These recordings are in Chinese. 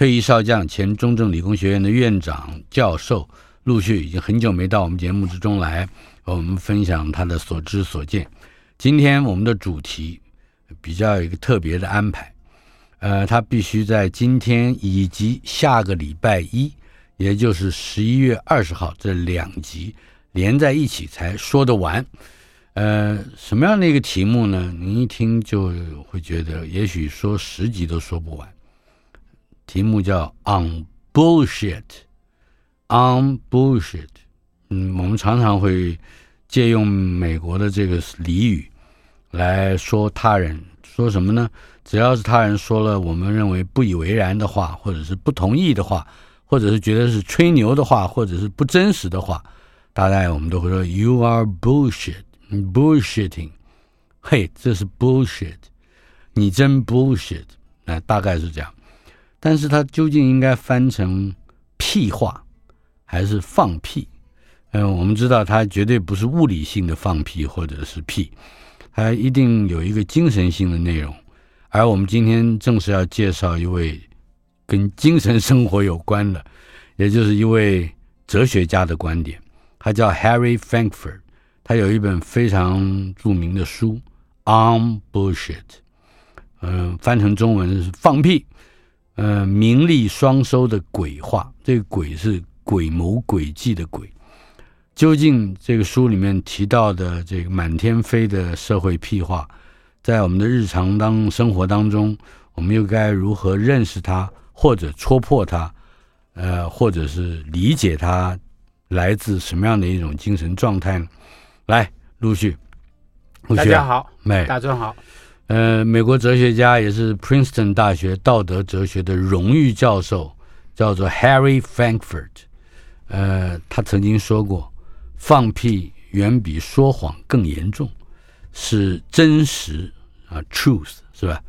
退役少将、前中正理工学院的院长、教授陆续已经很久没到我们节目之中来，和我们分享他的所知所见。今天我们的主题比较有一个特别的安排，呃，他必须在今天以及下个礼拜一，也就是十一月二十号这两集连在一起才说得完。呃，什么样的一个题目呢？您一听就会觉得，也许说十集都说不完。题目叫 On Bullshit，On Bullshit。嗯，我们常常会借用美国的这个俚语来说他人，说什么呢？只要是他人说了我们认为不以为然的话，或者是不同意的话，或者是觉得是吹牛的话，或者是不真实的话，大概我们都会说 You are bullshit，bullshitting。嘿，这是 bullshit，你真 bullshit。那大概是这样。但是它究竟应该翻成屁话，还是放屁？嗯，我们知道它绝对不是物理性的放屁或者是屁，它一定有一个精神性的内容。而我们今天正是要介绍一位跟精神生活有关的，也就是一位哲学家的观点。他叫 Harry Frankfurt，他有一本非常著名的书《On Bullshit》，嗯，翻成中文是放屁。呃，名利双收的鬼话，这个鬼是鬼谋诡计的鬼。究竟这个书里面提到的这个满天飞的社会屁话，在我们的日常当生活当中，我们又该如何认识它，或者戳破它，呃，或者是理解它来自什么样的一种精神状态呢？来，陆续，陆续，大家好，美大家好。呃，美国哲学家也是 Princeton 大学道德哲学的荣誉教授，叫做 Harry Frankfurt。呃，他曾经说过，放屁远比说谎更严重，是真实啊，truth 是吧？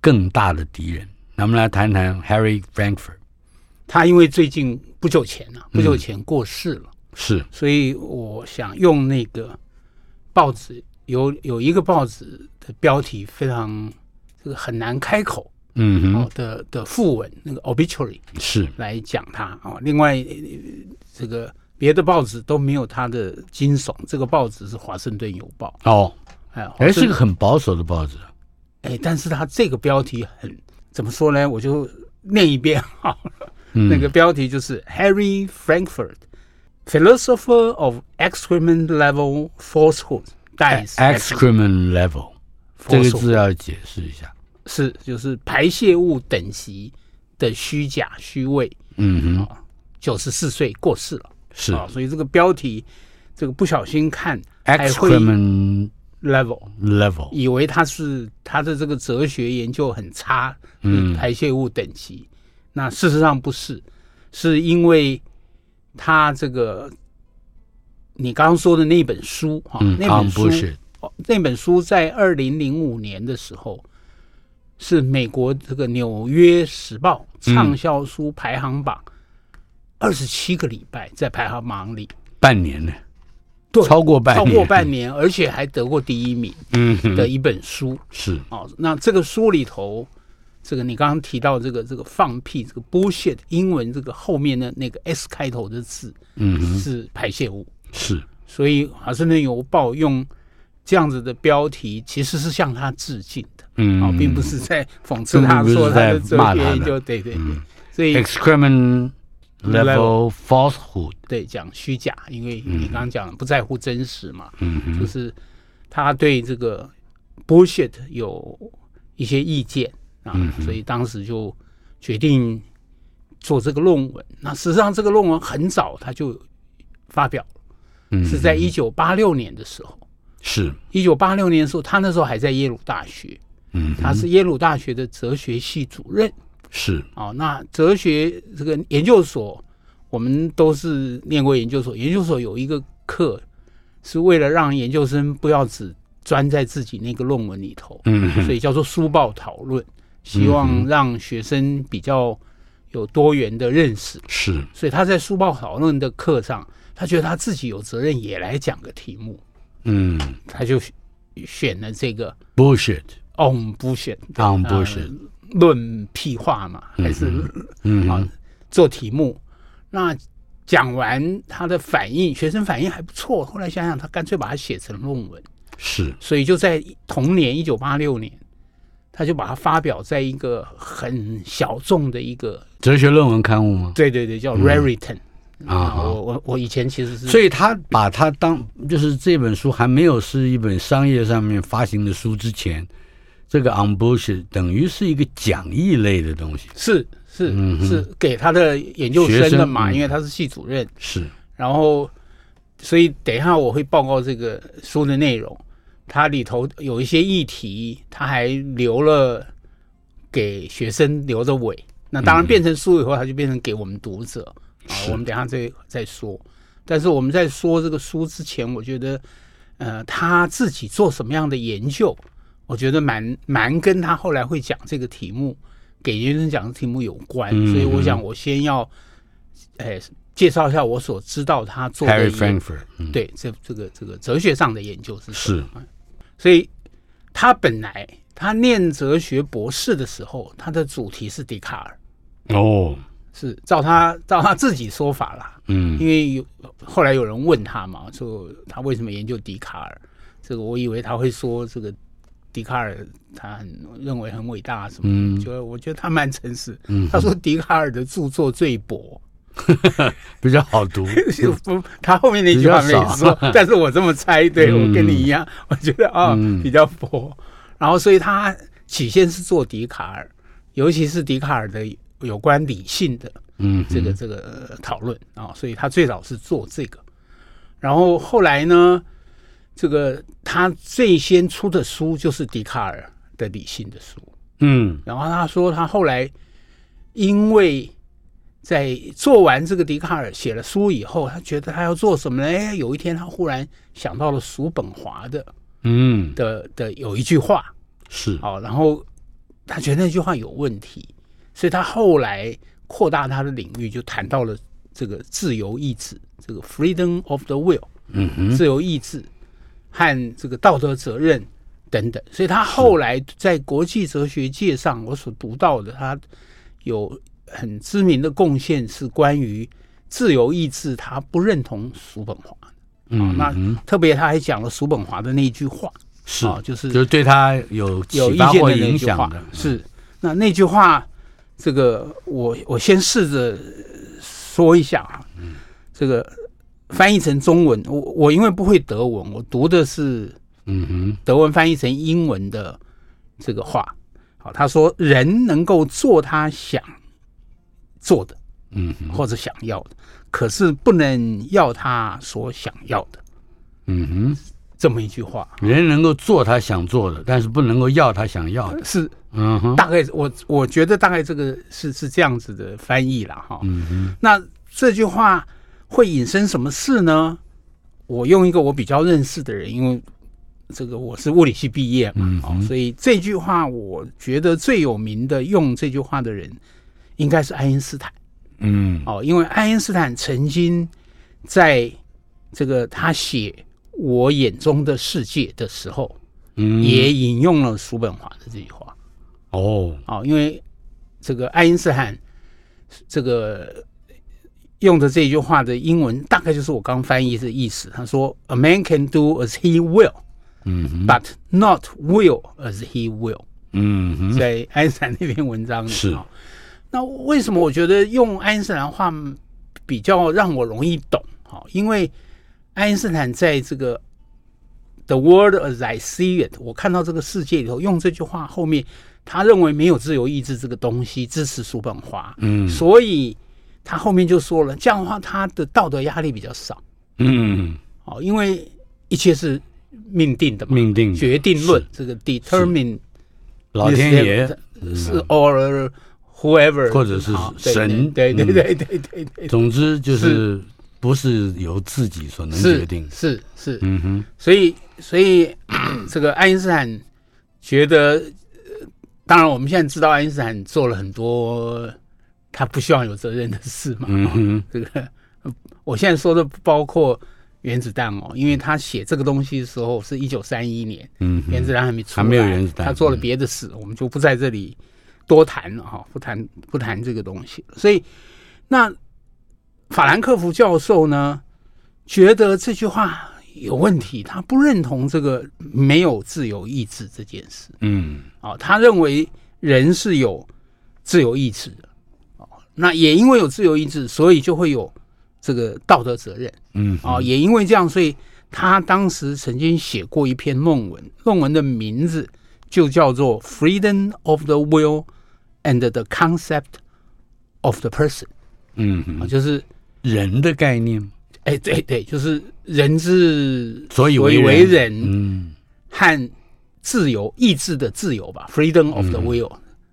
更大的敌人。那我们来谈谈 Harry Frankfurt。他因为最近不久前呢、啊，不久前过世了，嗯、是，所以我想用那个报纸。有有一个报纸的标题非常这个很难开口，嗯，哦的的副文那个 obituary 是来讲它啊。另外这个别的报纸都没有它的惊悚，这个报纸是《华盛顿邮报》哦，哎，哎是个很保守的报纸，哎，但是他这个标题很怎么说呢？我就念一遍 好了，嗯、那个标题就是 Harry Frankfurt Philosopher of Excrement Level Falsehood。Excrement level，这个字要解释一下，是就是排泄物等级的虚假虚伪。嗯哼，九十四岁过世了，是。啊，所以这个标题，这个不小心看 excrement level level，以为他是他的这个哲学研究很差，嗯，排泄物等级，那事实上不是，是因为他这个。你刚刚说的那本书哈，嗯、那本书，那本书在二零零五年的时候，是美国这个《纽约时报》畅销书排行榜二十七个礼拜在排行榜里，半年呢，对，超过半年，超过半年，而且还得过第一名，嗯，的一本书。是。哦。那这个书里头，这个你刚刚提到这个这个放屁，这个 bullshit，英文这个后面的那个 s 开头的字，嗯，是排泄物。是，所以《华盛顿邮报》用这样子的标题，其实是向他致敬的，嗯，啊，并不是在讽刺他，说他的哲学研究，对对对，所以 excrement level falsehood，对，讲虚假，因为你刚刚讲不在乎真实嘛，嗯。哼，就是他对这个 bullshit 有一些意见啊，嗯所以当时就决定做这个论文。那实际上这个论文很早他就发表了，嗯，是在一九八六年的时候。是一九八六年的时候，他那时候还在耶鲁大学，嗯，他是耶鲁大学的哲学系主任。是哦，那哲学这个研究所，我们都是念过研究所。研究所有一个课，是为了让研究生不要只钻在自己那个论文里头，嗯，所以叫做书报讨论，希望让学生比较有多元的认识。是，所以他在书报讨论的课上，他觉得他自己有责任也来讲个题目，嗯，他就选了这个 bullshit，on bullshit，on bullshit。论屁话嘛，还是嗯啊做题目？那讲完他的反应，学生反应还不错。后来想想，他干脆把它写成论文，是，所以就在同年一九八六年，他就把它发表在一个很小众的一个哲学论文刊物吗？对对对，叫 Raritan 啊。我我我以前其实是，所以他把他当就是这本书还没有是一本商业上面发行的书之前。这个 on bullshit 等于是一个讲义类的东西，是是、嗯、是给他的研究生的嘛，因为他是系主任。是，然后所以等一下我会报告这个书的内容，它里头有一些议题，他还留了给学生留着尾。那当然变成书以后，他就变成给我们读者啊。我们等一下再再说。但是我们在说这个书之前，我觉得呃他自己做什么样的研究？我觉得蛮蛮跟他后来会讲这个题目，给学生讲的题目有关，嗯、所以我想我先要，哎，介绍一下我所知道他做的 Harry Frankfurt，嗯、对，这这个这个哲学上的研究是什么？是，所以他本来他念哲学博士的时候，他的主题是笛卡尔。哦，是照他照他自己说法啦，嗯，因为有后来有人问他嘛，说他为什么研究笛卡尔？这个我以为他会说这个。笛卡尔他很认为很伟大什么，嗯，就我觉得他蛮诚实。嗯，他说笛卡尔的著作最薄，比较好读。不，他后面那句话没说，但是我这么猜，对、嗯、我跟你一样，我觉得啊、比较薄。然后，所以他起先是做笛卡尔，尤其是笛卡尔的有关理性的，嗯，这个这个讨论啊，所以他最早是做这个。然后后来呢？这个他最先出的书就是笛卡尔的理性的书，嗯，然后他说他后来因为在做完这个笛卡尔写了书以后，他觉得他要做什么呢？哎，有一天他忽然想到了叔本华的，嗯的的有一句话是哦，然后他觉得那句话有问题，所以他后来扩大他的领域，就谈到了这个自由意志，这个 freedom of the will，嗯哼，自由意志。和这个道德责任等等，所以他后来在国际哲学界上，我所读到的，他有很知名的贡献是关于自由意志，他不认同叔本华。嗯，那特别他还讲了叔本华的那句话，是啊，就是就是对他有有意见的那句话。是那那句话，这个我我先试着说一下啊，这个。翻译成中文，我我因为不会德文，我读的是嗯哼德文翻译成英文的这个话。好，他说人能够做他想做的，嗯，或者想要的，可是不能要他所想要的，嗯哼，这么一句话。人能够做他想做的，但是不能够要他想要的，是嗯哼，大概我我觉得大概这个是是这样子的翻译了哈。嗯哼，那这句话。会引申什么事呢？我用一个我比较认识的人，因为这个我是物理系毕业嘛，嗯，所以这句话我觉得最有名的用这句话的人应该是爱因斯坦。嗯，哦，因为爱因斯坦曾经在这个他写《我眼中的世界》的时候，嗯，也引用了叔本华的这句话。哦，哦，因为这个爱因斯坦这个。用的这句话的英文大概就是我刚翻译的意思。他说：“A man can do as he will，嗯，but not will as he will。”嗯，在爱因斯坦那篇文章里，是。那为什么我觉得用爱因斯坦话比较让我容易懂？哈，因为爱因斯坦在这个 “The world as I see it”，我看到这个世界里头，用这句话后面，他认为没有自由意志这个东西，支持叔本华。嗯，所以他后面就说了，这样的话，他的道德压力比较少。嗯，哦，因为一切是命定的嘛，命定决定论，这个 determine，老天爷。是 or。Whoever，或者是神，对对对对对对。总之就是不是由自己所能决定，是是，嗯哼。所以所以 这个爱因斯坦觉得，当然我们现在知道爱因斯坦做了很多他不希望有责任的事嘛。嗯哼。这个我现在说的不包括原子弹哦，因为他写这个东西的时候是一九三一年，嗯，原子弹还没出来，还没有原子弹，他做了别的事，我们就不在这里。多谈了哈，不谈不谈这个东西。所以，那法兰克福教授呢，觉得这句话有问题，他不认同这个没有自由意志这件事。嗯，啊，他认为人是有自由意志的。哦，那也因为有自由意志，所以就会有这个道德责任。嗯，啊，也因为这样，所以他当时曾经写过一篇论文，论文的名字就叫做《Freedom of the Will》。And the concept of the person，嗯，就是人的概念。哎，对对，就是人之所以为为人，嗯，和自由意志的自由吧，freedom of the will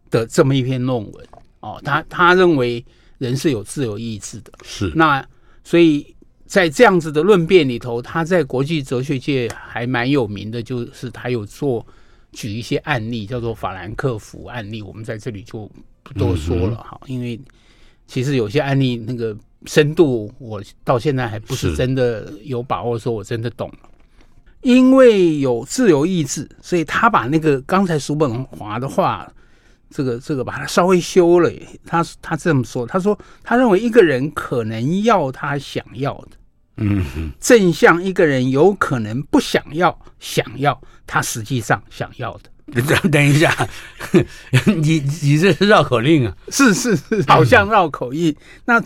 的这么一篇论文。哦，他他认为人是有自由意志的。是。那所以在这样子的论辩里头，他在国际哲学界还蛮有名的，就是他有做。举一些案例，叫做法兰克福案例，我们在这里就不多说了哈，嗯、因为其实有些案例那个深度，我到现在还不是真的有把握说我真的懂。因为有自由意志，所以他把那个刚才叔本华的话，这个这个把它稍微修了。他他这么说，他说他认为一个人可能要他想要的。嗯，正像一个人有可能不想要，想要他实际上想要的。等 等一下，你你这是绕口令啊？是是是，好像绕口令。那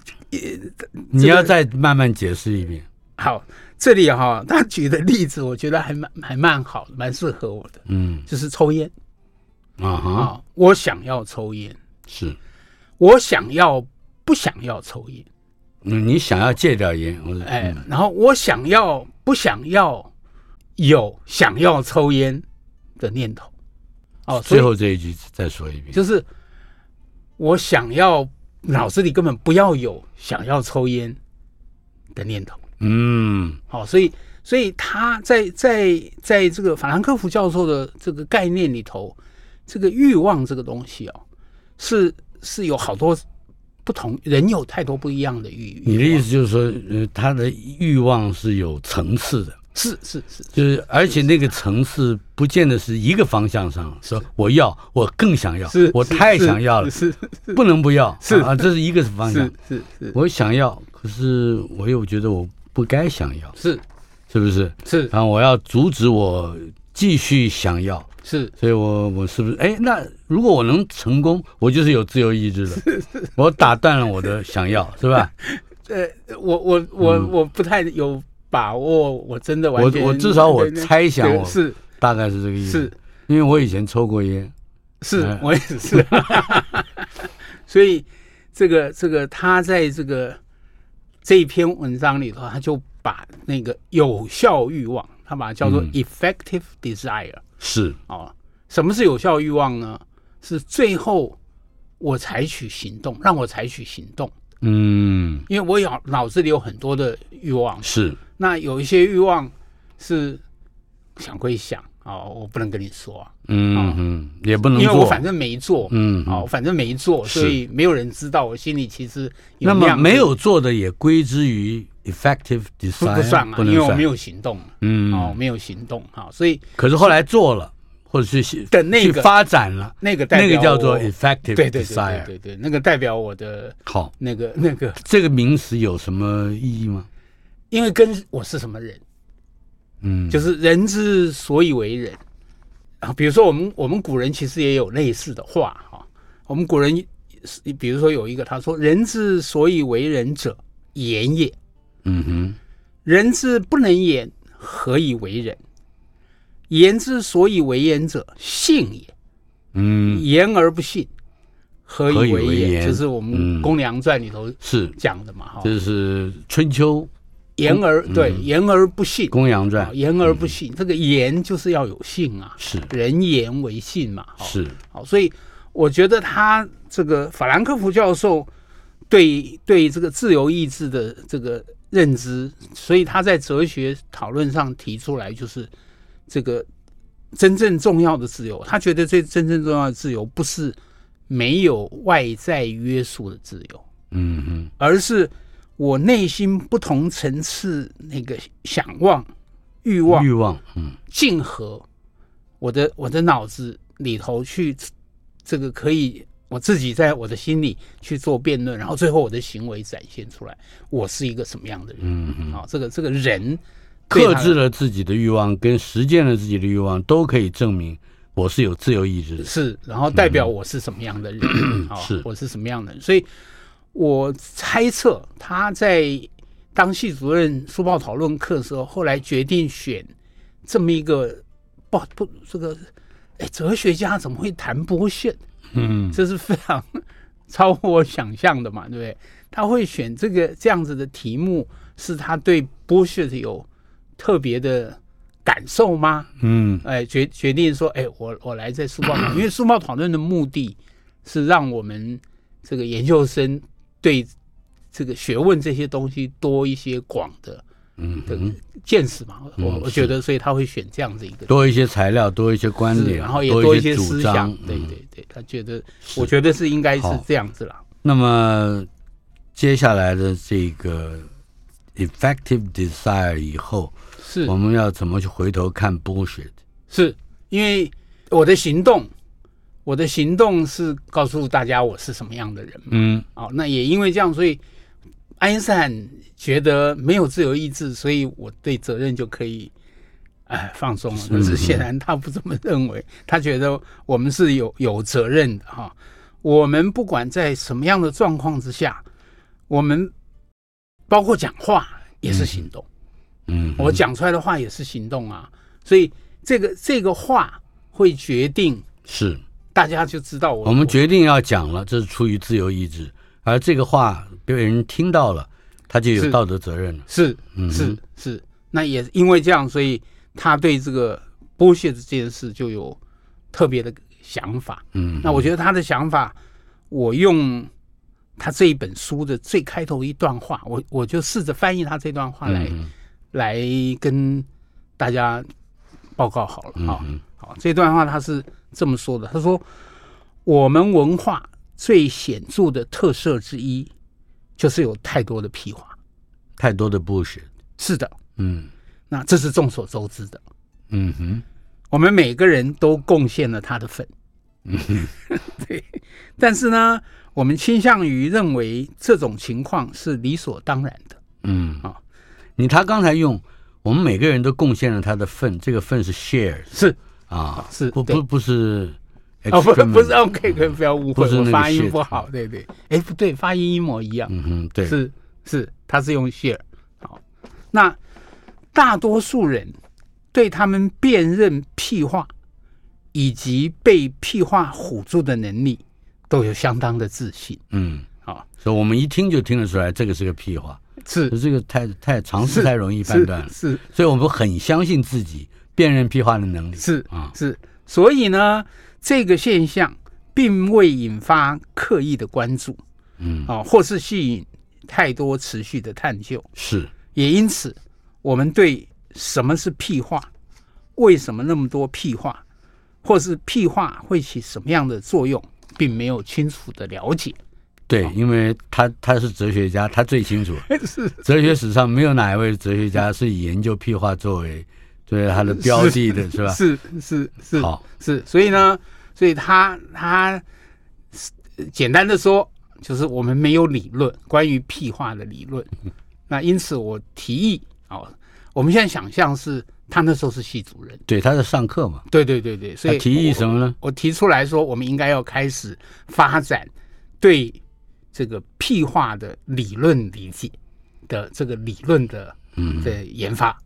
你要再慢慢解释一遍。好，这里哈，他举的例子我觉得还蛮还蛮好，蛮适合我的。嗯，就是抽烟啊哈，我想要抽烟，是我想要不想要抽烟？嗯，你想要戒掉烟，我哎，然后我想要不想要有想要抽烟的念头？哦，最后这一句再说一遍，就是我想要脑子里根本不要有想要抽烟的念头。嗯，好，所以所以他在在在这个法兰克福教授的这个概念里头，这个欲望这个东西哦，是是有好多。不同人有太多不一样的欲。你的意思就是说，呃，他的欲望是有层次的，是是是，就是而且那个层次不见得是一个方向上，说我要，我更想要，是我太想要了，是不能不要，是啊，这是一个方向，是是，我想要，可是我又觉得我不该想要，是是不是？是，然后我要阻止我继续想要。是，所以我我是不是哎？那如果我能成功，我就是有自由意志了。我打断了我的想要，是吧？呃，我我我我不太有把握，我真的完全。我我至少我猜想，我是大概是这个意思。是，因为我以前抽过烟。是我也是。所以这个这个他在这个这一篇文章里头，他就把那个有效欲望，他把它叫做 effective desire。是哦，什么是有效欲望呢？是最后我采取行动，让我采取行动。嗯，因为我有脑子里有很多的欲望，是那有一些欲望是想归想哦，我不能跟你说啊，嗯嗯，也不能，因为我反正没做，嗯，哦，反正没做，所以没有人知道我心里其实有。那么没有做的也归之于。Effective design 不算嘛，因为我没有行动，嗯，哦，没有行动，好，所以可是后来做了，或者是的那个发展了，那个代表那个叫做 effective desire，对对对，那个代表我的好，那个那个。这个名词有什么意义吗？因为跟我是什么人，嗯，就是人之所以为人啊，比如说我们我们古人其实也有类似的话哈，我们古人比如说有一个他说：“人之所以为人者，言也。”嗯哼，人之不能言，何以为人？言之所以为言者，信也。嗯，言而不信，何以为言？何以为言就是我们《公羊传》里头是讲的嘛，哈、嗯。这是春秋。言而对、嗯、言而不信，《公羊传》言而不信，嗯、这个言就是要有信啊，是。人言为信嘛，是。好，所以我觉得他这个法兰克福教授对对这个自由意志的这个认知，所以他在哲学讨论上提出来，就是这个真正重要的自由，他觉得最真正重要的自由不是没有外在约束的自由，嗯嗯，而是。我内心不同层次那个想望、欲望、欲望，嗯，竞合，我的我的脑子里头去，这个可以我自己在我的心里去做辩论，然后最后我的行为展现出来，我是一个什么样的人？嗯嗯，好，这个这个人克制了自己的欲望，跟实践了自己的欲望，都可以证明我是有自由意志的，是，然后代表我是什么样的人？啊、嗯，是，我是什么样的人？所以。我猜测他在当系主任书报讨论课的时候，后来决定选这么一个不不这个哎哲学家怎么会谈剥削？嗯，这是非常超乎我想象的嘛，对不对？他会选这个这样子的题目，是他对剥削有特别的感受吗？嗯，哎决决定说，哎，我我来在书报，因为书报讨论的目的是让我们这个研究生。对这个学问这些东西多一些广的嗯的见识嘛，嗯、我我觉得，所以他会选这样子一个多一些材料，多一些观点，然后也多一些思想。嗯、对对对，他觉得，我觉得是应该是这样子了。那么接下来的这个 effective desire 以后，是我们要怎么去回头看 bullshit？是因为我的行动。我的行动是告诉大家我是什么样的人嘛。嗯，哦，那也因为这样，所以爱因斯坦觉得没有自由意志，所以我对责任就可以哎放松了。可是显然他不这么认为，他觉得我们是有有责任的哈。我们不管在什么样的状况之下，我们包括讲话也是行动。嗯，我讲出来的话也是行动啊。所以这个这个话会决定是。大家就知道我我们决定要讲了，这是出于自由意志，而这个话被人听到了，他就有道德责任了。是是是，那也因为这样，所以他对这个剥削这件事就有特别的想法。嗯，那我觉得他的想法，我用他这一本书的最开头一段话，我我就试着翻译他这段话来、嗯、来跟大家报告好了。好，好，这段话他是。这么说的，他说：“我们文化最显著的特色之一，就是有太多的屁话，太多的 bullshit。是的，嗯，那这是众所周知的。嗯哼，我们每个人都贡献了他的份。嗯哼，对。但是呢，我们倾向于认为这种情况是理所当然的。嗯啊，你他刚才用我们每个人都贡献了他的份，这个份是 share 是。”啊，是不不不是哦，不不是 OK，可以不要误会，我发音不好，嗯、对对，哎不对，发音一模一样，嗯哼，对，是是，他是用 share，好，那大多数人对他们辨认屁话以及被屁话唬住的能力都有相当的自信，嗯，好，所以我们一听就听得出来这个是个屁话，是。这个太太常识太容易判断了，是，所以我们很相信自己。辨认屁话的能力。是啊，是，所以呢，这个现象并未引发刻意的关注，嗯。啊，或是吸引太多持续的探究，是，也因此，我们对什么是屁话，为什么那么多屁话，或是屁话会起什么样的作用，并没有清楚的了解。对，因为他他是哲学家，他最清楚，是。哲学史上没有哪一位哲学家是以研究屁话作为。对他的标的的是，吧？是是是，好是，所以呢，所以他他简单的说，就是我们没有理论关于屁话的理论。那因此我提议哦，我们现在想象是他那时候是系主任，对，他在上课嘛。对对对对，所以提议什么呢？我提出来说，我们应该要开始发展对这个屁话的理论理解的这个理论的嗯的研发。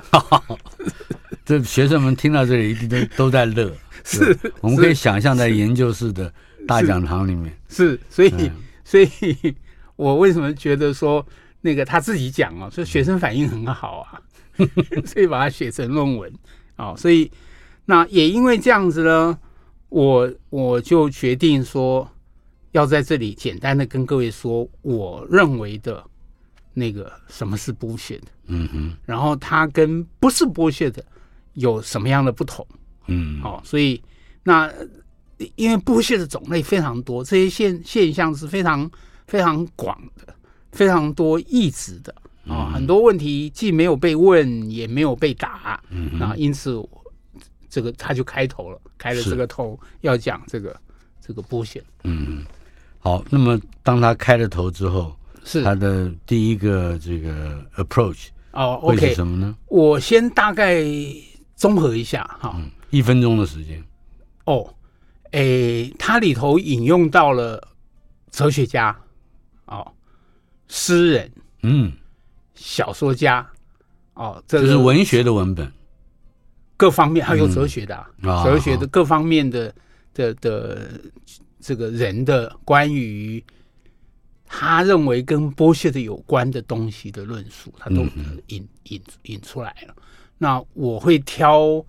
这学生们听到这里一定都都在乐。是，我们可以想象在研究室的大讲堂里面。是，是所以、嗯，所以我为什么觉得说那个他自己讲哦，说学生反应很好啊，所以把它写成论文啊、哦。所以那也因为这样子呢，我我就决定说要在这里简单的跟各位说，我认为的那个什么是 bullshit，嗯哼，然后它跟不是 bullshit 有什么样的不同。嗯，好、哦，所以那因为剥削的种类非常多，这些现现象是非常非常广的，非常多义质的。啊、哦，很多问题既没有被问，也没有被答，嗯，那因此这个他就开头了，开了这个头要讲这个这个剥削。嗯，好，那么当他开了头之后，是。他的第一个这个 approach 哦会是什么呢？我先大概综合一下哈。嗯一分钟的时间，哦，诶，它里头引用到了哲学家，哦，诗人，嗯，小说家，哦，这，这是文学的文本，各方面还有哲学的、啊嗯，哲学的各方面的的的这个人的关于他认为跟剥削的有关的东西的论述，他都引引引出来了。那我会挑。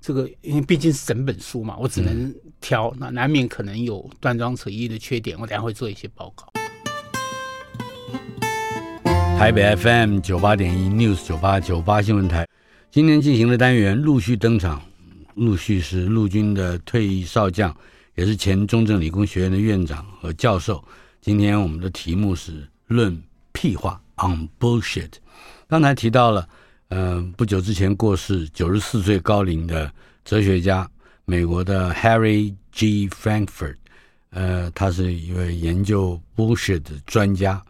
这个因为毕竟是整本书嘛，我只能挑，那难免可能有断章取义的缺点，我等下会做一些报告。台北 FM 九八点一 News 九八九八新闻台，今天进行的单元陆续登场，陆续是陆军的退役少将，也是前中正理工学院的院长和教授。今天我们的题目是论屁话 on bullshit，刚才提到了。嗯、不久之前过世，九十四岁高龄的哲学家，美国的 Harry G. Frankfurt，呃，他是一位研究 bullshit 的专家。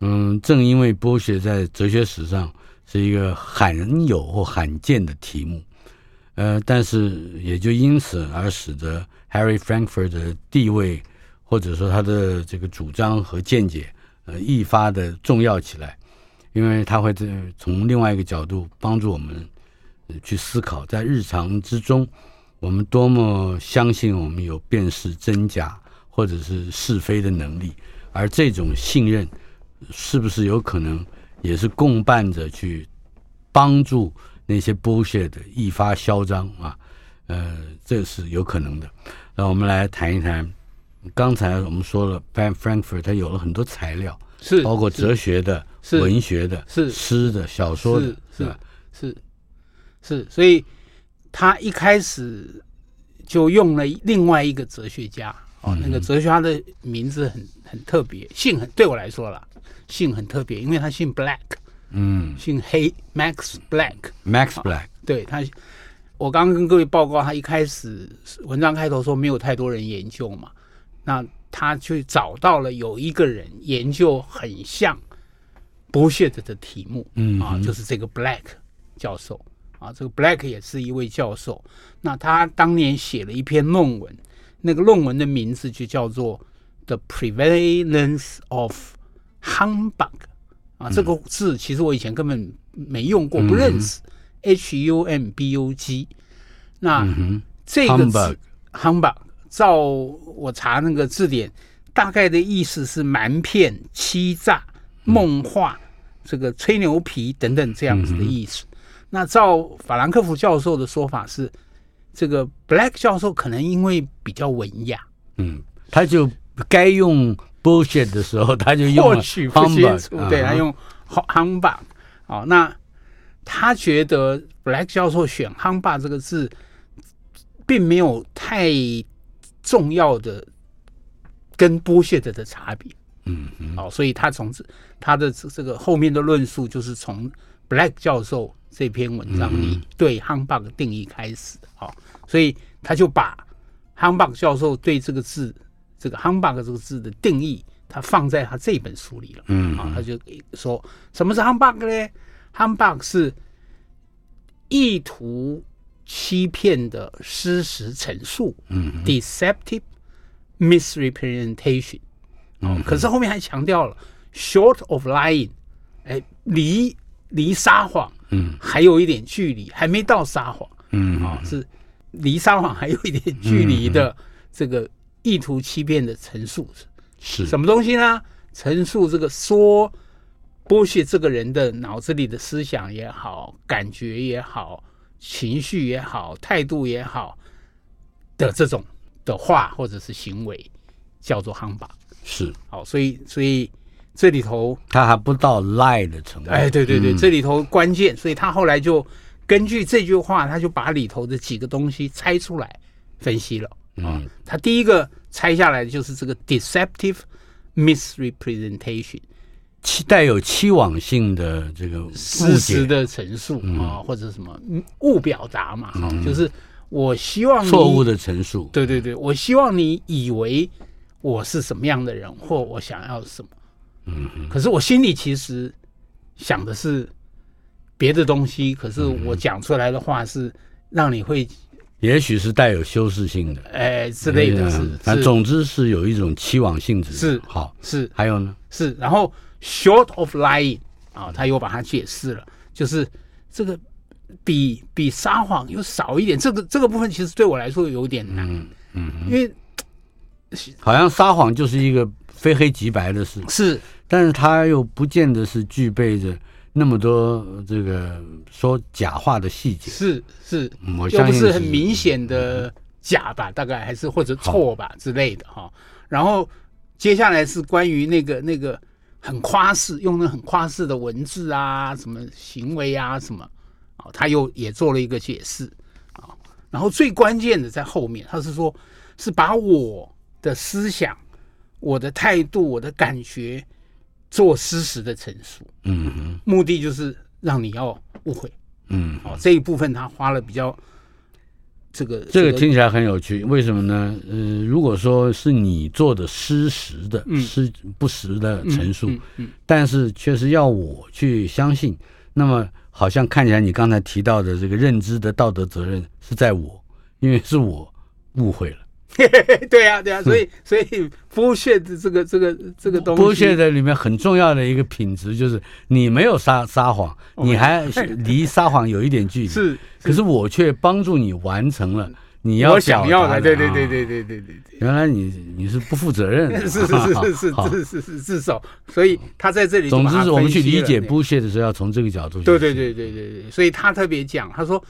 嗯，正因为 bullshit 在哲学史上是一个罕有或罕见的题目，呃，但是也就因此而使得 Harry Frankfurt 的地位，或者说他的这个主张和见解，呃，愈发的重要起来。因为他会在从另外一个角度帮助我们去思考，在日常之中，我们多么相信我们有辨识真假或者是是非的能力，而这种信任是不是有可能也是共伴着去帮助那些 bullshit 的愈发嚣张啊？呃，这是有可能的。那我们来谈一谈，刚才我们说了，Ben，Frankfurt 他有了很多材料，是包括哲学的。是。文学的，是。诗的，小说的，是是是是，所以他一开始就用了另外一个哲学家哦，那个哲学家的名字很很特别，姓很对我来说啦，姓很特别，因为他姓 Black，嗯，姓黑，Max Black，Max Black，对他，我刚刚跟各位报告，他一开始文章开头说没有太多人研究嘛，那他去找到了有一个人研究很像。bullshit 的题目，嗯啊，就是这个 Black 教授啊，这个 Black 也是一位教授。那他当年写了一篇论文，那个论文的名字就叫做 The Prevalence of Humbug 啊，这个字其实我以前根本没用过，不认识。嗯、H U M B U G。那、嗯、这个字 Humbug，照我查那个字典，大概的意思是瞒骗、欺诈。梦话，这个吹牛皮等等这样子的意思。嗯、那照法兰克福教授的说法是，这个 Black 教授可能因为比较文雅，嗯，他就该用 bullshit 的时候，他就用对，他用 humbug。哦，那他觉得 Black 教授选 humbug 这个字，并没有太重要的跟 bullshit 的差别。嗯，好、哦，所以他从这他的这个后面的论述，就是从 Black 教授这篇文章里对 humbug 定义开始。好、哦，所以他就把 humbug 教授对这个字，这个 humbug 这个字的定义，他放在他这本书里了。嗯，啊、哦，他就说什么是 humbug 呢？humbug 是意图欺骗的事实陈述。嗯，deceptive misrepresentation。哦，可是后面还强调了 short of lying，哎，离离撒谎，嗯，还有一点距离，还没到撒谎，嗯啊，是离撒谎还有一点距离的这个意图欺骗的陈述。是。什么东西呢？陈述这个说 bullshit 这个人的脑子里的思想也好，感觉也好，情绪也好，态度也好的这种的话或者是行为，叫做 humbug。是，好，所以所以这里头他还不到 lie 的程度。哎，对对对，嗯这里头关键，所以他后来就根据这句话，他就把里头的几个东西拆出来分析了。嗯，他第一个拆下来的就是这个 deceptive misrepresentation，期带有期望性的这个事实、的陈述嗯啊，或者什么嗯误表达嘛，哈，就是我希望错误的陈述。对对对，我希望你以为我是什么样的人，或我想要什么。嗯，可是我心里其实想的是别的东西，可是我讲出来的话是让你会也许是带有修饰性的哎之类的反正总之是有一种期望性质。是好，是还有呢？是，然后 short of lying 啊，他又把它解释了，就是这个比比撒谎又少一点，这个这个部分其实对我来说有点难，嗯嗯，因为好像撒谎就是一个非黑即白的事，是。但是他又不见得是具备着那么多这个说假话的细节。是是，嗯我又相信不是很明显的假吧，大概还是或者错吧之类的哈。然后接下来是关于那个那个很夸饰，用那很夸饰的文字啊，什么行为啊什么，啊，他又也做了一个解释啊。然后最关键的在后面，他是说，是把我的思想、我的态度、我的感觉做事实的陈述，嗯哼，目的就是让你要误会。嗯，哦，这一部分他花了比较这个这个听起来很有趣，为什么呢？呃，如果说是你做的失实的、嗯失不实的陈述，嗯嗯嗯但是却是要我去相信，那么好像看起来你刚才提到的这个认知的道德责任是在我，因为是我误会了。对呀、啊、对呀、啊，所以 所以 bullshit 的这个这个这个东西。bullshit 的里面很重要的一个品质就是你没有撒撒谎，你还 离撒谎有一点距离，是，可是我却帮助你完成了你要我想要的，对对对啊。对对对对对。原来你你是不负责任的，是是是是好是是是自首，所以他在这里总之是我们去理解那 bullshit 的时候，要从这个角度去。对对对对对对，所以他特别讲，他说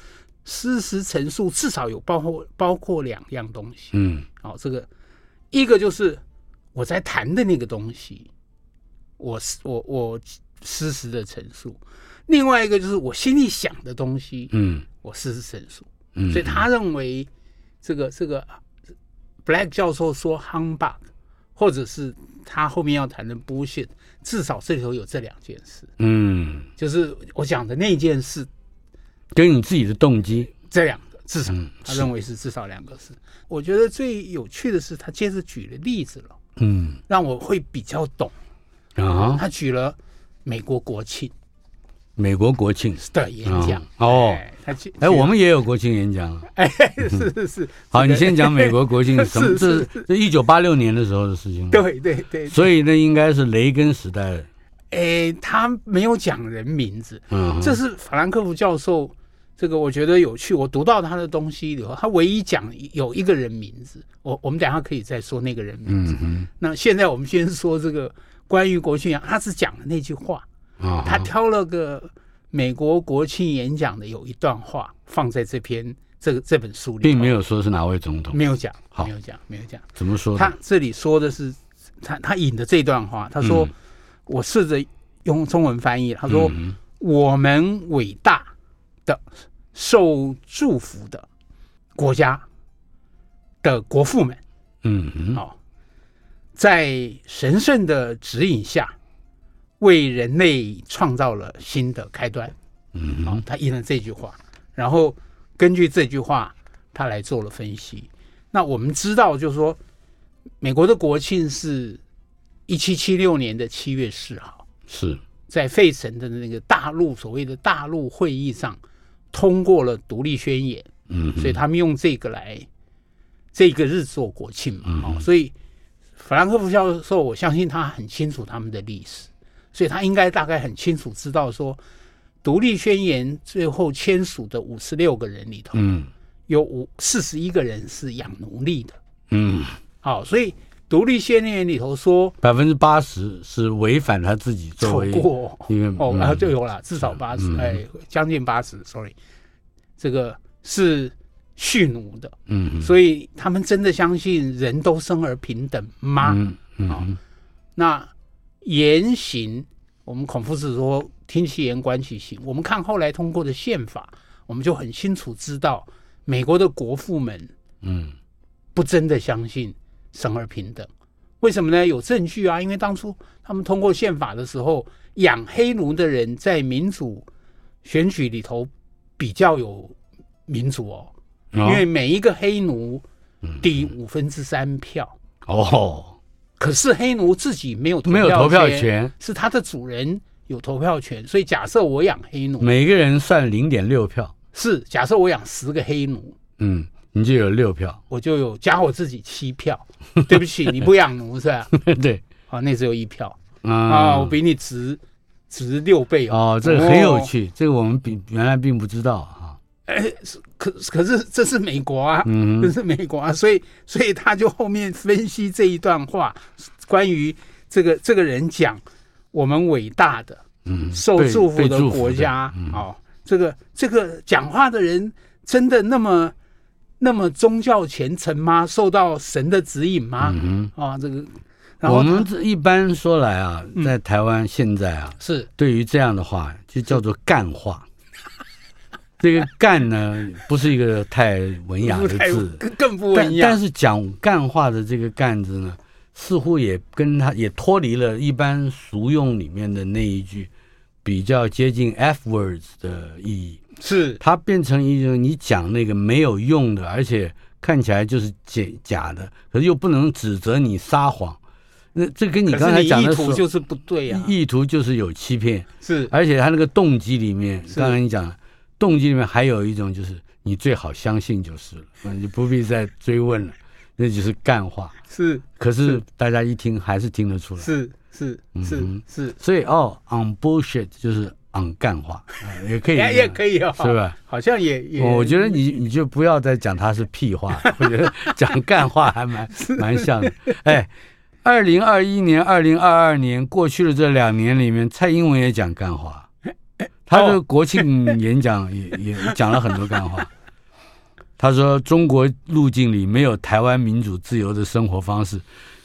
事实陈述至少有包括包括两样东西，嗯。好、这个一个就是我在谈的那个东西，我我我事实的陈述，另外一个就是我心里想的东西，嗯。我事实陈述。嗯，所以他认为这个这个 Black 教授说 humbug，或者是他后面要谈的 bullshit，至少这里头有这两件事，嗯，就是我讲的那件事，跟你自己的动机，这两个至少嗯他认为是至少两个是。我觉得最有趣的是他接着举了例子了，嗯。让我会比较懂。啊，他举了美国国庆。美国国庆，的演讲。啊哦。哎他去哎，我们也有国庆演讲。哎是是是，好，你先讲美国国庆 什么？是。这一九八六年的时候的事情。，对对对，所以那应该是雷根时代。的。哎，他没有讲人名字，嗯，这是法兰克福教授，这个我觉得有趣。我读到他的东西以后，他唯一讲有一个人名字，我我们等一下可以再说那个人名字。嗯那现在我们先说这个关于国庆他是讲的那句话，啊，他挑了个美国国庆演讲的有一段话放在这篇这个这本书里，并没有说是哪位总统，没有讲，好没有讲，没有讲。怎么说？他这里说的是他他引的这段话，他说。嗯我试着用中文翻译，他说：“嗯我们伟大的、受祝福的国家的国父们，嗯嗯哦，在神圣的指引下，为人类创造了新的开端。”嗯哦，他引了这句话，然后根据这句话，他来做了分析。那我们知道，就是说，美国的国庆是一七七六年的七月四号，是。在费城的那个大陆所谓的大陆会议上通过了独立宣言，嗯，所以他们用这个来这个日做国庆嘛。哦，所以法兰克福教授，我相信他很清楚他们的历史，所以他应该大概很清楚知道说，独立宣言最后签署的五十六个人里头，嗯，有五四十一个人是养奴隶的，嗯，好，所以独立宣言里头说百分之八十是违反他自己作为过，因为哦，嗯。然后就有了至少八十、嗯，哎，将近八十，sorry，这个是蓄奴的，嗯，所以他们真的相信人都生而平等吗？嗯嗯。好那言行，我们孔夫子说“听其言，观其行”。我们看后来通过的宪法，我们就很清楚知道，美国的国父们，嗯，不真的相信生而平等。为什么呢？有证据啊！因为当初他们通过宪法的时候，养黑奴的人在民主选举里头比较有民主哦，因因为每一个黑奴抵五分之三票。哦，可是黑奴自己没有没有投票权，是他的主人有投票权。所以假设我养黑奴，每个人算零点六票。是假设我养十个黑奴，嗯，你就有六票，我就有加我自己七票。对不起，你不养奴是吧？对，啊，那只有一票啊，啊，我比你值值六倍哦。哦，这个很有趣，这个我们比原来并不知道啊。哎，可可是这是美国啊，嗯，这是美国啊，所以所以他就后面分析这一段话，关于这个这个人讲我们伟大的，嗯，受祝福的国家嗯、哦，这个这个讲话的人真的那么那么宗教虔诚吗？受到神的指引吗？嗯啊，这个我们这一般说来啊，在台湾现在啊，是对于这样的话就叫做干话。这个“干”呢，不是一个太文雅的字，更不文雅。但是讲干话的这个“干”字呢，似乎也跟他也脱离了一般俗用里面的那一句比较接近 “f words” 的意义。是它变成一种你讲那个没有用的，而且看起来就是假假的，可是又不能指责你撒谎。那这跟你刚才讲的意图就是不对啊，意图就是有欺骗。是，而且他那个动机里面，刚才你讲。动机里面还有一种，就是你最好相信就是了，你不必再追问了，那就是干话。是，可是大家一听还是听得出来。是是是是，所以哦，on bullshit 就是 on 干话，也可以，也也可以哦，是吧？好像也也，我觉得你你就不要再讲他是屁话，我觉得讲干话还蛮蛮像的。哎，二零二一年、二零二二年过去的这两年里面，蔡英文也讲干话。他的国庆演讲也也讲了很多干话。他说：“中国路径里没有台湾民主自由的生活方式，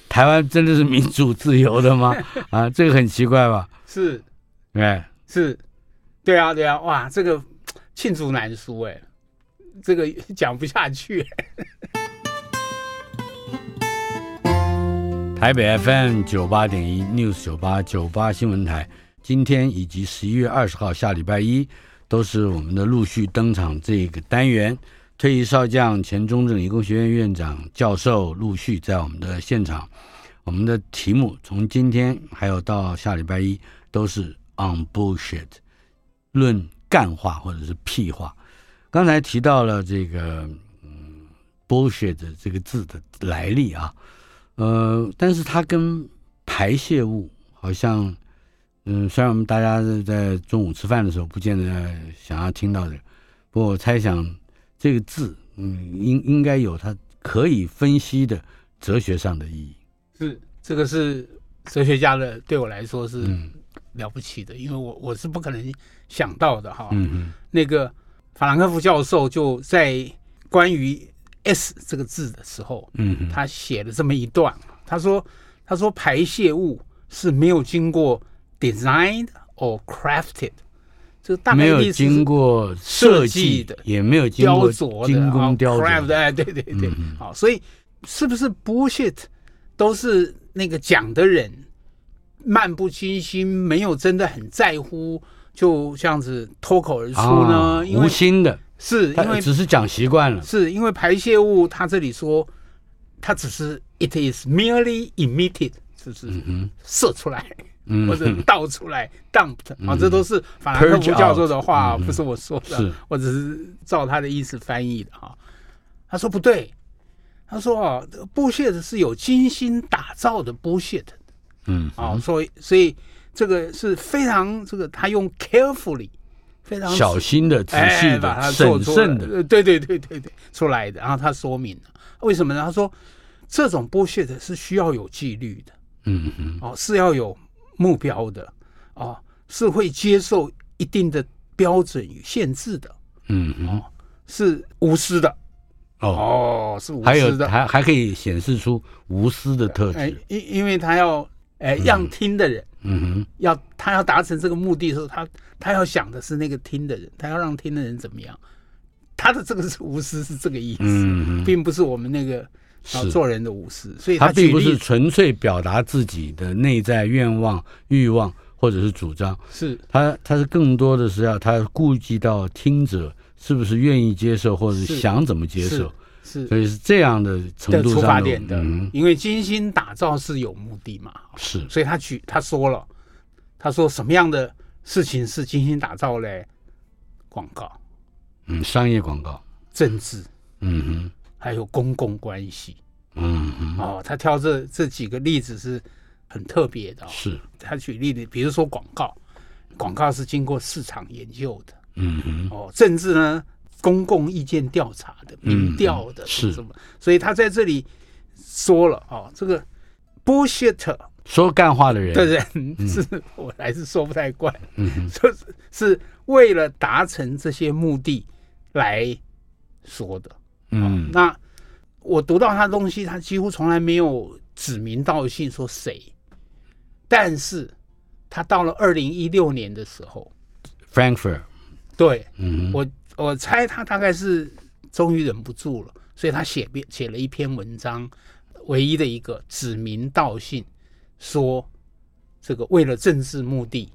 台湾真的是民主自由的吗？啊，这个很奇怪吧？是，哎，是，对啊，对啊，哇，这个罄竹难书哎，这个 讲不下去。”台北 FM 九八点一 News 九八九八新闻台。今天以及十一月二十号下礼拜一，都是我们的陆续登场这个单元。退役少将、前中正理工学院院长、教授陆续在我们的现场。我们的题目从今天还有到下礼拜一，都是 on bullshit，论干话或者是屁话。刚才提到了这个嗯 bullshit 这个字的来历啊，呃，但是它跟排泄物好像。嗯，虽然我们大家在中午吃饭的时候不见得想要听到这个，不过我猜想这个字，嗯，应应该有它可以分析的哲学上的意义。是，这个是哲学家的，对我来说是了不起的，嗯、因为我我是不可能想到的哈。嗯嗯。那个法兰克福教授就在关于 “s” 这个字的时候，嗯，他写了这么一段，他说：“他说排泄物是没有经过。” Designed or crafted，这大概没有经过设计的，也没有经过雕琢的，精工雕琢。哎，对对对，好，所以是不是 bullshit 都是那个讲的人漫不经心，没有真的很在乎，就这样子脱口而出呢？无心的，是因为只是讲习惯了。是因为排泄物，他这里说，他只是 it is merely emitted，就是射出来。或者倒出来、嗯、，dumped 啊，这都是法兰克福教授的话，嗯、不是我说的，我只是照他的意思翻译的哈。他说不对，他说啊，bullshit 是有精心打造的 bullshit，嗯，啊，所以所以这个是非常这个他用 carefully 非常小心的、仔细的、哎、审慎的，对对对对对出来的。然后他说明了。为什么呢？他说这种 bullshit 是需要有纪律的，嗯嗯，哦，是要有目标的，哦，是会接受一定的标准与限制的，嗯嗯，哦，是无私的。哦，是无私的，还有还还可以显示出无私的特质，因因为他要哎让听的人，嗯哼，要他要达成这个目的的时候，他他要想的是那个听的人，他要让听的人怎么样，他的这个是无私是这个意思，嗯，并不是我们那个啊做人的无私，所以他并不是纯粹表达自己的内在愿望、欲望或者是主张，是。他他是更多的是要他顾及到听者。是不是愿意接受，或者想怎么接受？是，所以是这样的程度出发点的。嗯，因为精心打造是有目的嘛。是，所以他举他说了，他说什么样的事情是精心打造嘞？广告，嗯，商业广告，政治，嗯哼，还有公共关系，嗯哼，哦，他挑这这几个例子是很特别的，哦。是，他举例子，比如说广告，广告是经过市场研究的。嗯哼，哦，政治呢，公共意见调查的、民调的是。什么，是，所以他在这里说了哦，这个 bullshit 说干话的人。的人是、嗯、我还是说不太惯，嗯，是是为了达成这些目的来说的，嗯，那我读到他的东西，他几乎从来没有指名道姓说谁，但是他到了二零一六年的时候，Frankfurt。对，嗯，我我猜他大概是终于忍不住了，所以他写篇写了一篇文章，唯一的一个指名道姓说这个为了政治目的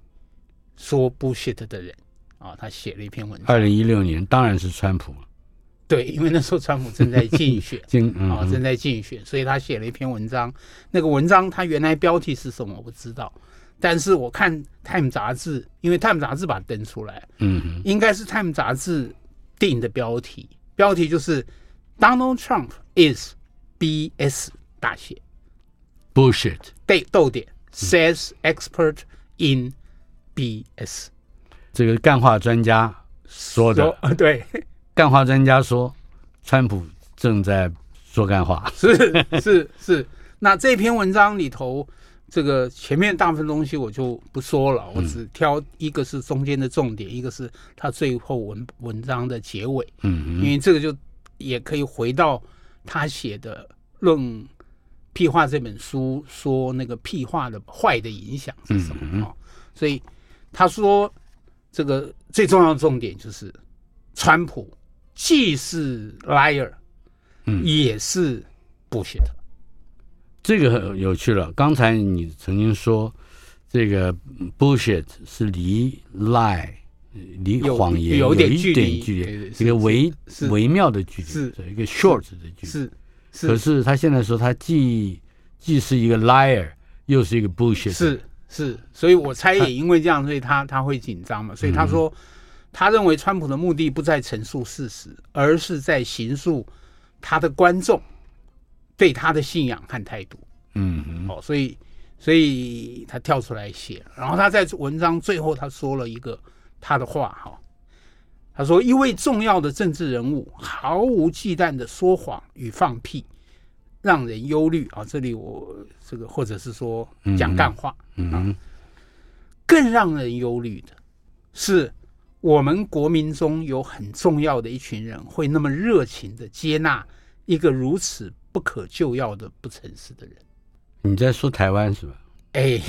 说 bullshit 的人啊，他写了一篇文章。二零一六年当然是川普，对，因为那时候川普正在竞选，竞嗯、啊正在竞选，所以他写了一篇文章。那个文章他原来标题是什么我不知道。但是我看《Time》杂志，因为《Time》杂志把它登出来，嗯，应该是《Time》杂志定的标题，标题就是 Donald Trump is BS 大写 bullshit，对，逗点。Says expert in BS，这个干话专家说的，对，干话专家说，川普正在说干话，是是是，那这篇文章里头。这个前面大部分东西我就不说了，我只挑一个是中间的重点，一个是他最后文文章的结尾。嗯，因为这个就也可以回到他写的《论屁话》这本书，说那个屁话的坏的影响是什么啊？所以他说这个最重要的重点就是，川普既是 liar，嗯，也是 bullshit。这个很有趣了。刚才你曾经说，这个 bullshit 是离 lie 离谎言有一点距离，一个微微妙的距离，是一个 short 的距离。是，是。可是他现在说，他既既是一个 liar，又是一个 bullshit。是是，所以我猜也因为这样，所以他他会紧张嘛。所以他说，他认为川普的目的不在陈述事实，而是在形塑他的观众。对他的信仰和态度，嗯，哦，所以，所以他跳出来写，然后他在文章最后他说了一个他的话，哈，他说一位重要的政治人物毫无忌惮的说谎与放屁，让人忧虑啊。这里我这个或者是说讲干话，嗯，嗯，更让人忧虑的是，我们国民中有很重要的一群人会那么热情的接纳一个如此。不可救药的不诚实的人，你在说台湾是吧？哎，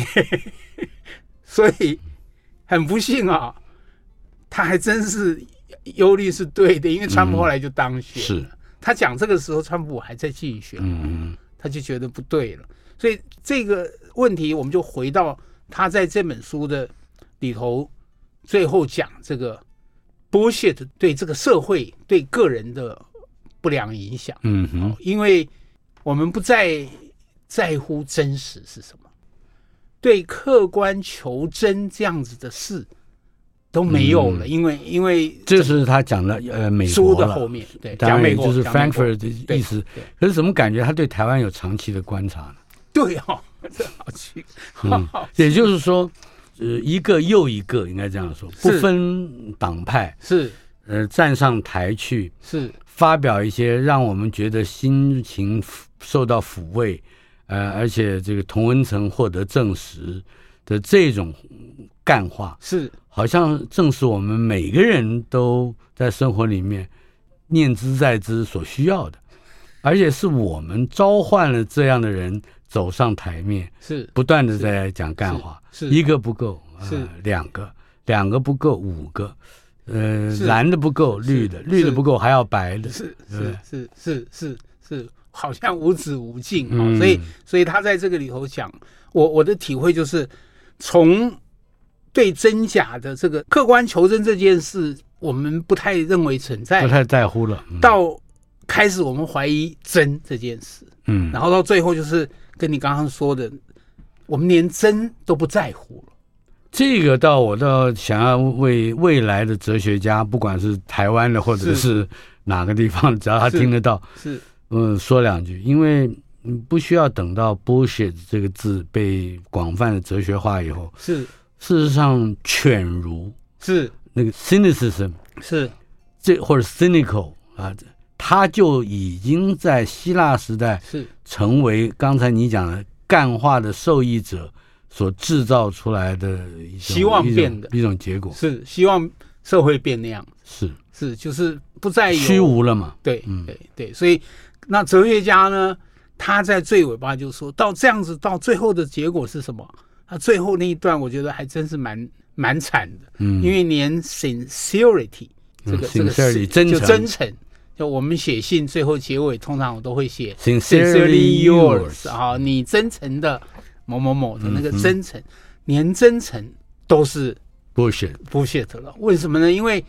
所以很不幸啊，他还真是忧虑是对的，因为川普后来就当选，是。他讲这个时候，川普还在竞选，嗯，他就觉得不对了，所以这个问题我们就回到他在这本书的里头，最后讲这个 bullshit 对这个社会对个人的。不良影响，嗯哼，因为我们不再在乎真实是什么，对客观求真这样子的事，都没有了，因为因为这是他讲的呃美书国的后面，对，讲美国就是 Frankfurt 的意思。可是怎么感觉？他对台湾有长期的观察呢？对哦，这好奇。嗯，也就是说，呃，一个又一个，应该这样说，不分党派是。呃站上台去是发表一些让我们觉得心情受到抚慰，呃，而且这个同文层获得证实的这种干话是。好像正是我们每个人都在生活里面念兹在兹所需要的，而且是我们召唤了这样的人走上台面，是。不断的在讲干话，是。一个不够，是。两个，两个不够，五个，呃，蓝的不够，绿的，绿的不够，还要白的，是是是是是是，好像无止无尽啊！所以所以他在这个里头讲，我我的体会就是从。对真假的这个客观求真这件事，我们不太认为存在，不太在乎了。嗯、到开始我们怀疑真这件事，嗯，然后到最后就是跟你刚刚说的，我们连真都不在乎了。这个倒我倒想要为未来的哲学家，不管是台湾的或者是哪个地方，只要他听得到，是。嗯说两句，因为不需要等到 bullshit 这个字被广泛的哲学化以后，是。事实上，犬儒是。那个 cynicism 是。这或者 cynical 啊，他就已经在希腊时代是。成为刚才你讲的干化的受益者所制造出来的一种希望变的。一种结果，是希望社会变那样，是。是就是不再有虚无了嘛？对，嗯，对对，所以那哲学家呢，他在最尾巴就说到这样子，到最后的结果是什么？他最后那一段，我觉得还真是蛮蛮惨的，嗯，因为连 sincerity 这个、嗯、这个是真诚，就真诚，就我们写信最后结尾通常我都会写 sincerely yours 啊，你真诚的某某某的那个真诚，嗯、连真诚都是 bullshit bullshit 了，为什么呢？因为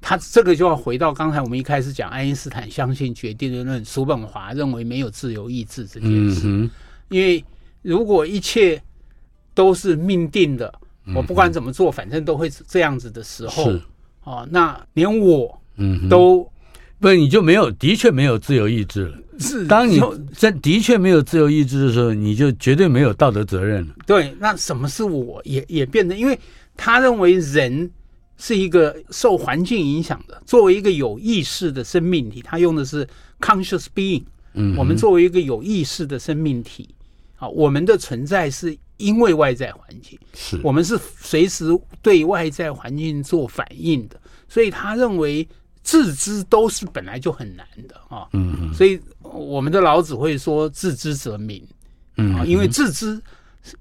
他这个就要回到刚才我们一开始讲，爱因斯坦相信决定论，叔本华认为没有自由意志这件事，嗯、因为如果一切都是命定的，我不管怎么做，反正都会这样子的时候，是。啊，那连我嗯都不，你就没有的确没有自由意志了。是，当你真的确没有自由意志的时候，你就绝对没有道德责任了。对，那什么是我也也变成，因为他认为人是一个受环境影响的，作为一个有意识的生命体，他用的是 conscious being。嗯，我们作为一个有意识的生命体，啊，我们的存在是。因为外在环境，是我们是随时对外在环境做反应的，所以他认为自知都是本来就很难的啊。嗯嗯，所以我们的老子会说“自知则明”，嗯，因为自知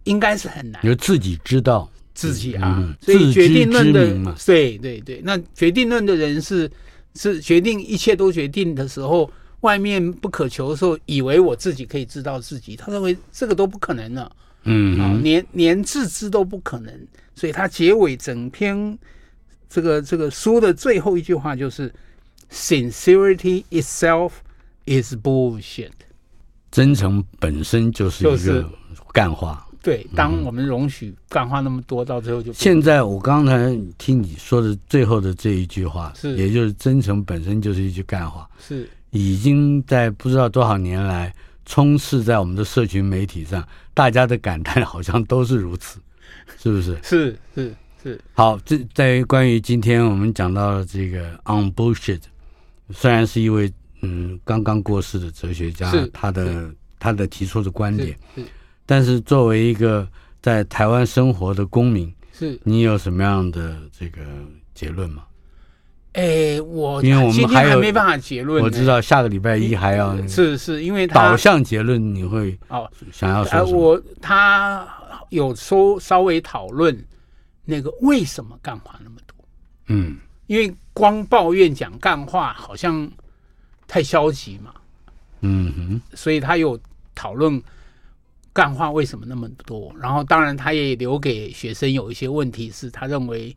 应该是很难，就自己知道。自己啊。所以决定论的，对对对，那决定论的人是是决定一切都决定的时候，外面不可求的时候，以为我自己可以知道自己，他认为这个都不可能了。嗯，啊，连连自知都不可能，所以他结尾整篇这个这个书的最后一句话就是：“Sincerity itself is bullshit。”真诚本身就是一个干话。对，当我们容许干话那么多，到最后就现在我刚才听你说的最后的这一句话，是，也就是真诚本身就是一句干话，是已经在不知道多少年来。充斥在我们的社群媒体上，大家的感叹好像都是如此，是不是？是是是。好，这在关于今天我们讲到的这个 On Bullshit，虽然是一位嗯刚刚过世的哲学家，他的他的提出的观点，是，但是作为一个在台湾生活的公民，是你有什么样的这个结论吗？哎，我因为我们还有没办法结论。我知道下个礼拜一还要是是因为导向结论，你会哦想要说什么？我他有说稍微讨论那个为什么干话那么多？嗯，因为光抱怨讲干话好像太消极嘛。嗯哼，所以他有讨论干话为什么那么多。然后当然他也留给学生有一些问题，是他认为。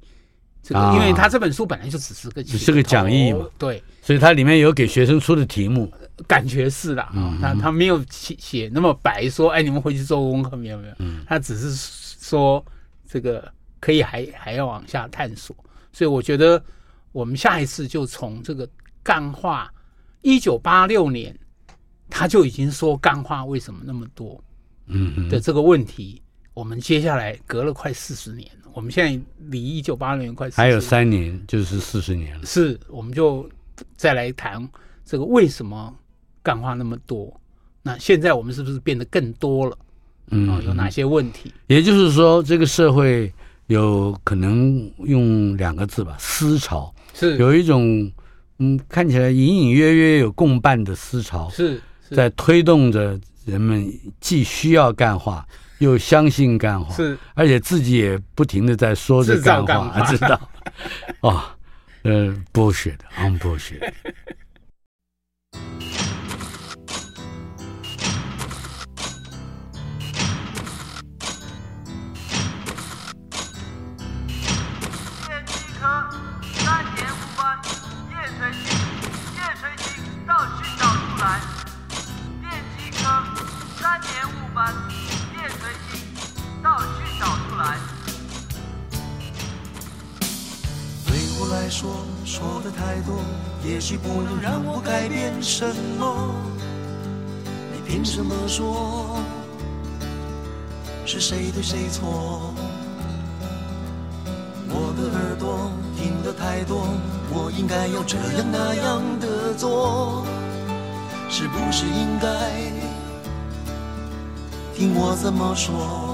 这个，因为他这本书本来就只是个只是个讲义嘛，对，所以它里面有给学生出的题目，感觉是啦，啊，他他没有写写那么白说，哎，你们回去做功课没有没有，他只是说这个可以还还要往下探索。所以我觉得我们下一次就从这个干化，一九八六年他就已经说干化为什么那么多，嗯的这个问题，我们接下来隔了快四十年，我们现在离一九八六年快还有三年就是四十年了，是我们就再来谈这个为什么干化那么多？那现在我们是不是变得更多了？嗯，有哪些问题？也就是说，这个社会。有可能用两个字吧，思潮。是。有一种嗯，看起来隐隐约约有共伴的思潮，是在推动着人们既需要干话，又相信干话，是。而且自己也不停的在说着干话，知道？哦，呃，bullshit，on bullshit。说说的太多，也许不能让我改变什么。你凭什么说是谁对谁错？我的耳朵听得太多，我应该要这样那样的做，是不是应该听我怎么说？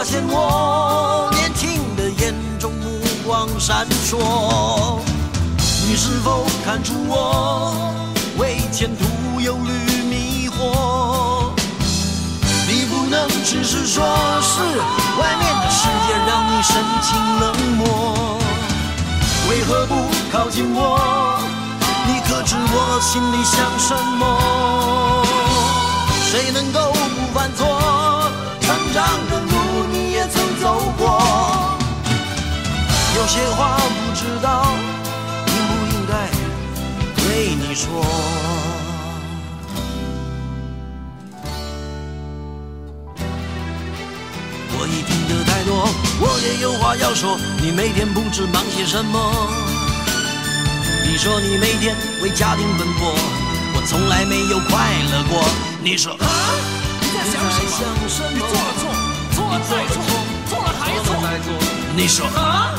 发现我年轻的眼中目光闪烁，你是否看出我为前途忧虑迷惑？你不能只是说是外面的世界让你神情冷漠，为何不靠近我？你可知我心里想什么？谁能够不犯错？些话不知道应不应该对你说。我已听得太多，我也有话要说。你每天不知忙些什么？你说你每天为家庭奔波，我从来没有快乐过。你说啊？你在想什么？你做了错，错了再错，错了还错。你说啊？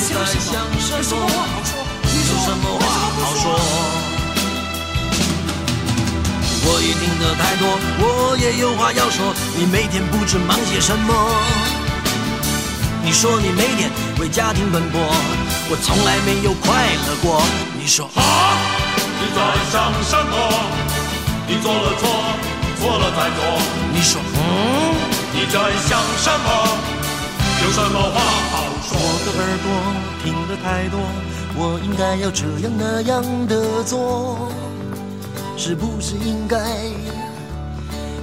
你在想什么？有什么话好说？什么话好说？我已听得太多，我也有话要说。你每天不知忙些什么？你说你每天为家庭奔波，我从来没有快乐过。你说啊？你在想什么？你做了错。错了再做。你说，嗯？你在想什么？有什么话？我的耳朵听得太多，我应该要这样那样的做，是不是应该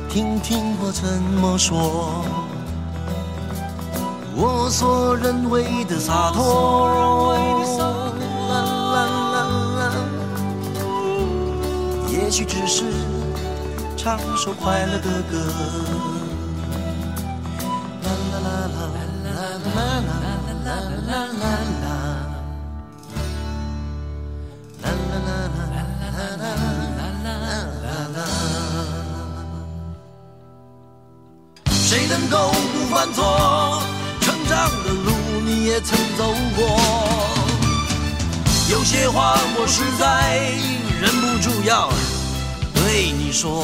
听听我怎么说？我所认为的洒脱，啦啦啦啦，也许只是。唱首快乐的歌。犯错？成长的路你也曾走过。有些话我实在忍不住要对你说。